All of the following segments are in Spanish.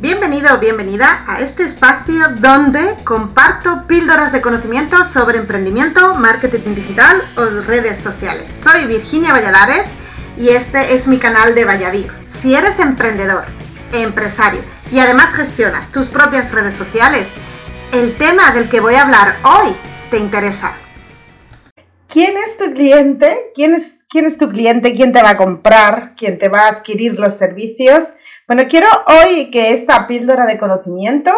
Bienvenido o bienvenida a este espacio donde comparto píldoras de conocimiento sobre emprendimiento, marketing digital o redes sociales. Soy Virginia Valladares y este es mi canal de Vallavir. Si eres emprendedor, empresario y además gestionas tus propias redes sociales, el tema del que voy a hablar hoy te interesa. ¿Quién es tu cliente? ¿Quién es, quién es tu cliente? ¿Quién te va a comprar? ¿Quién te va a adquirir los servicios? Bueno, quiero hoy que esta píldora de conocimiento,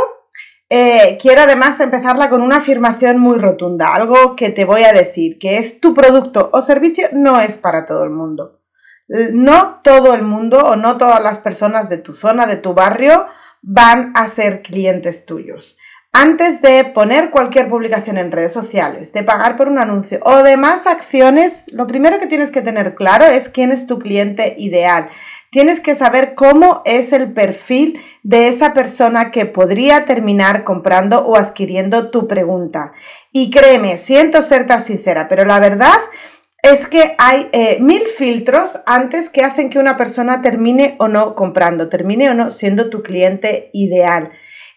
eh, quiero además empezarla con una afirmación muy rotunda, algo que te voy a decir, que es tu producto o servicio no es para todo el mundo. No todo el mundo o no todas las personas de tu zona, de tu barrio, van a ser clientes tuyos. Antes de poner cualquier publicación en redes sociales, de pagar por un anuncio o demás acciones, lo primero que tienes que tener claro es quién es tu cliente ideal. Tienes que saber cómo es el perfil de esa persona que podría terminar comprando o adquiriendo tu pregunta. Y créeme, siento ser tan sincera, pero la verdad es que hay eh, mil filtros antes que hacen que una persona termine o no comprando, termine o no siendo tu cliente ideal.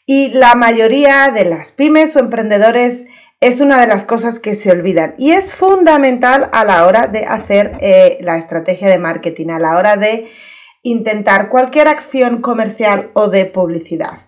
Y la mayoría de las pymes o emprendedores es una de las cosas que se olvidan y es fundamental a la hora de hacer eh, la estrategia de marketing, a la hora de intentar cualquier acción comercial o de publicidad.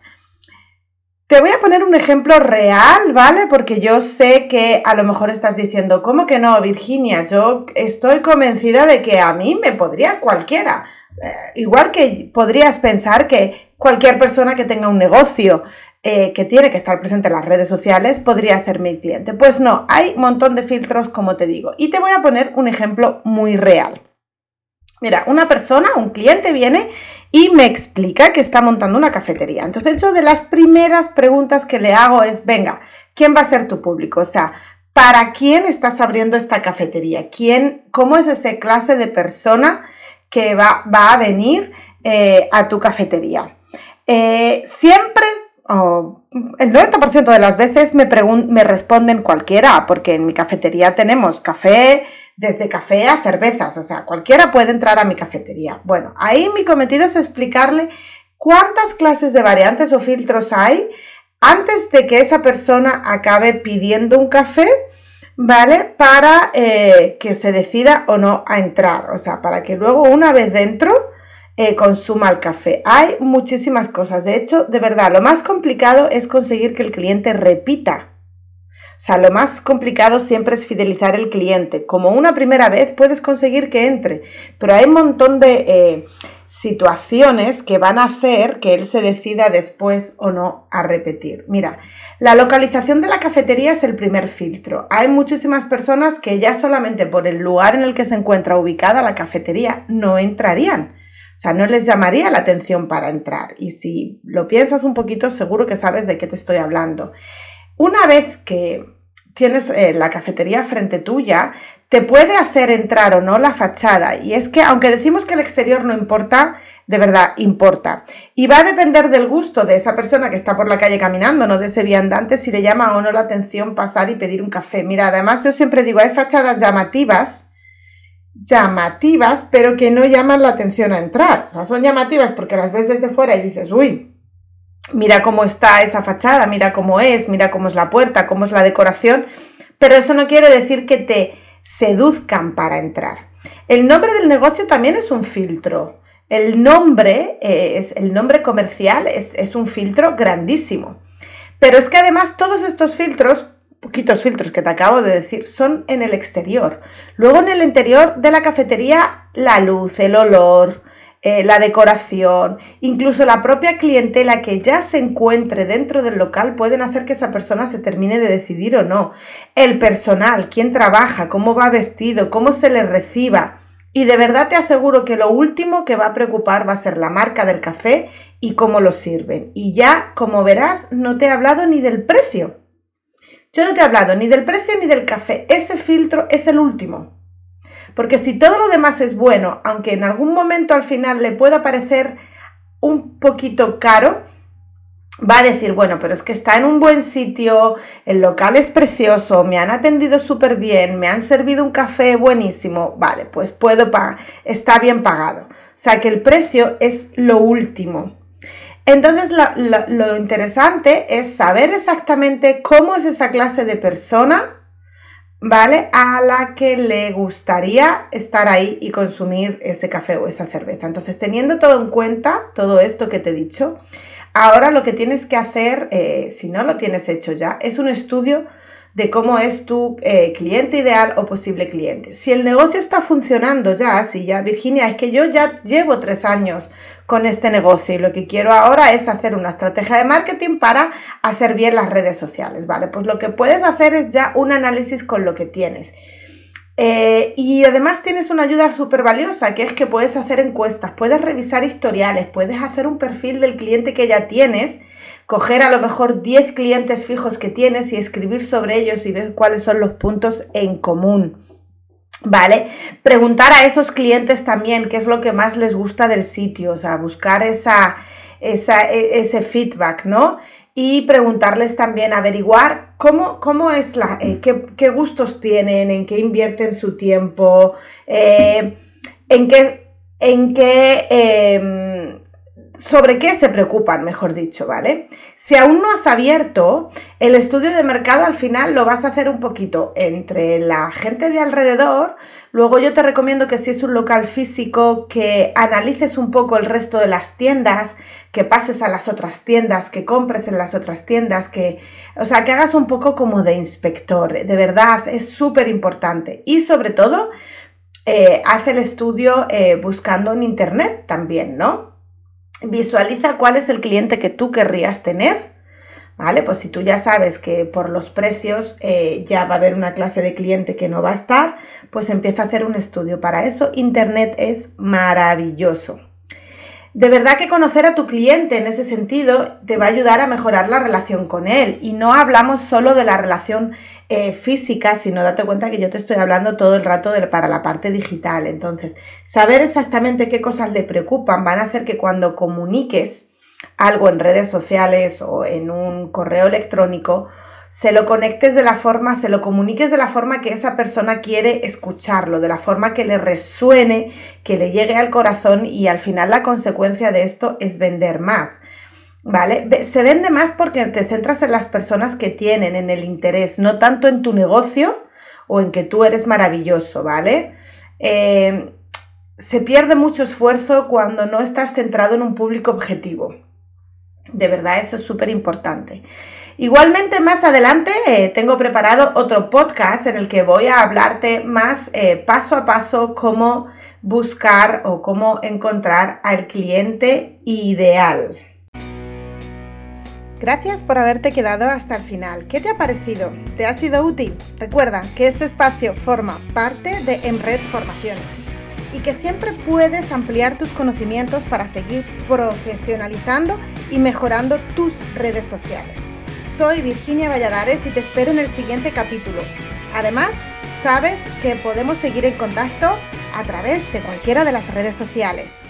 Te voy a poner un ejemplo real, ¿vale? Porque yo sé que a lo mejor estás diciendo, ¿cómo que no, Virginia? Yo estoy convencida de que a mí me podría cualquiera. Eh, igual que podrías pensar que cualquier persona que tenga un negocio eh, que tiene que estar presente en las redes sociales podría ser mi cliente. Pues no, hay un montón de filtros, como te digo. Y te voy a poner un ejemplo muy real. Mira, una persona, un cliente viene y me explica que está montando una cafetería. Entonces, yo de las primeras preguntas que le hago es, venga, ¿quién va a ser tu público? O sea, ¿para quién estás abriendo esta cafetería? ¿Quién, cómo es esa clase de persona que va, a venir eh, a tu cafetería. Eh, siempre, el 90% de las veces me, me responden cualquiera, porque en mi cafetería tenemos café, desde café a cervezas, o sea, cualquiera puede entrar a mi cafetería. Bueno, ahí mi cometido es explicarle cuántas clases de variantes o filtros hay antes de que esa persona acabe pidiendo un café ¿vale? Para eh, que se decida o no a entrar, o sea, para que luego una vez dentro eh, consuma el café. Hay muchísimas cosas, de hecho, de verdad, lo más complicado es conseguir que el cliente repita. O sea, lo más complicado siempre es fidelizar el cliente. Como una primera vez puedes conseguir que entre, pero hay un montón de eh, situaciones que van a hacer que él se decida después o no a repetir. Mira, la localización de la cafetería es el primer filtro. Hay muchísimas personas que ya solamente por el lugar en el que se encuentra ubicada la cafetería no entrarían. O sea, no les llamaría la atención para entrar. Y si lo piensas un poquito, seguro que sabes de qué te estoy hablando. Una vez que tienes eh, la cafetería frente tuya, te puede hacer entrar o no la fachada. Y es que aunque decimos que el exterior no importa, de verdad importa. Y va a depender del gusto de esa persona que está por la calle caminando, no de ese viandante, si le llama o no la atención pasar y pedir un café. Mira, además yo siempre digo, hay fachadas llamativas, llamativas, pero que no llaman la atención a entrar. O sea, son llamativas porque las ves desde fuera y dices, uy, mira cómo está esa fachada, mira cómo es, mira cómo es la puerta, cómo es la decoración, pero eso no quiere decir que te seduzcan para entrar. El nombre del negocio también es un filtro. El nombre, eh, es, el nombre comercial es, es un filtro grandísimo. Pero es que además todos estos filtros, poquitos filtros que te acabo de decir, son en el exterior. Luego en el interior de la cafetería, la luz, el olor, eh, la decoración, incluso la propia clientela que ya se encuentre dentro del local pueden hacer que esa persona se termine de decidir o no. El personal, quién trabaja, cómo va vestido, cómo se le reciba. Y de verdad te aseguro que lo último que va a preocupar va a ser la marca del café y cómo lo sirven. Y ya, como verás, no te he hablado ni del precio. Yo no te he hablado ni del precio ni del café. Ese filtro es el último. Porque si todo lo demás es bueno, aunque en algún momento al final le pueda parecer un poquito caro, va a decir, bueno, pero es que está en un buen sitio, el local es precioso, me han atendido súper bien, me han servido un café buenísimo, vale, pues puedo pagar, está bien pagado. O sea que el precio es lo último. Entonces lo, interesante es saber exactamente cómo es esa clase de persona, ¿vale? A la que le gustaría estar ahí y consumir ese café o esa cerveza. Entonces, teniendo todo en cuenta, todo esto que te he dicho, ahora lo que tienes que hacer, eh, si no lo tienes hecho ya, es un estudio de cómo es tu eh, cliente ideal o posible cliente. Si el negocio está funcionando ya, si ya, Virginia, es que yo ya llevo tres años con este negocio y lo que quiero ahora es hacer una estrategia de marketing para hacer bien las redes sociales, ¿vale? Pues lo que puedes hacer es ya un análisis con lo que tienes. Eh, y además tienes una ayuda súper valiosa, que es que puedes hacer encuestas, puedes revisar historiales, puedes hacer un perfil del cliente que ya tienes coger a lo mejor 10 clientes fijos que tienes y escribir sobre ellos y ver cuáles son los puntos en común. ¿Vale? Preguntar a esos clientes también qué es lo que más les gusta del sitio, o sea, buscar esa, e, ese feedback, ¿no? Y preguntarles también, averiguar cómo, cómo es la, eh, qué, gustos tienen, en qué invierten su tiempo, eh, en qué, en qué em, sobre qué se preocupan, mejor dicho, ¿vale? Si aún no has abierto, el estudio de mercado al final lo vas a hacer un poquito entre la gente de alrededor, luego yo te recomiendo que si es un local físico, que analices un poco el resto de las tiendas, que pases a las otras tiendas, que compres en las otras tiendas, que, o sea, que hagas un poco como de inspector, de verdad, es súper importante. Y sobre todo, eh, haz el estudio eh, buscando en internet también, ¿no? Visualiza cuál es el cliente que tú querrías tener. ¿Vale? Pues si tú ya sabes que por los precios eh, ya va a haber una clase de cliente que no va a estar, pues empieza a hacer un estudio. Para eso Internet es maravilloso. De verdad que conocer a tu cliente en ese sentido te va a ayudar a mejorar la relación con él. Y no hablamos solo de la relación eh, física, sino date cuenta que yo te estoy hablando todo el rato para la parte digital. Entonces, saber exactamente qué cosas le preocupan van a hacer que cuando comuniques algo en redes sociales o en un correo electrónico, se lo conectes de la forma, se lo comuniques de la forma que esa persona quiere escucharlo, de la forma que le resuene, que le llegue al corazón y al final la consecuencia de esto es vender más. ¿Vale? Se vende más porque te centras en las personas que tienen, en el interés, no tanto en tu negocio o en que tú eres maravilloso, ¿vale? Eh, se pierde mucho esfuerzo cuando no estás centrado en un público objetivo. De verdad, eso es súper importante. Igualmente, más adelante eh, tengo preparado otro podcast en el que voy a hablarte más eh, paso a paso cómo buscar o cómo encontrar al cliente ideal. Gracias por haberte quedado hasta el final. ¿Qué te ha parecido? ¿Te ha sido útil? Recuerda que este espacio forma parte de Enred Formaciones y que siempre puedes ampliar tus conocimientos para seguir profesionalizando y mejorando tus redes sociales. Soy Virginia Valladares y te espero en el siguiente capítulo. Además, sabes que podemos seguir en contacto a través de cualquiera de las redes sociales.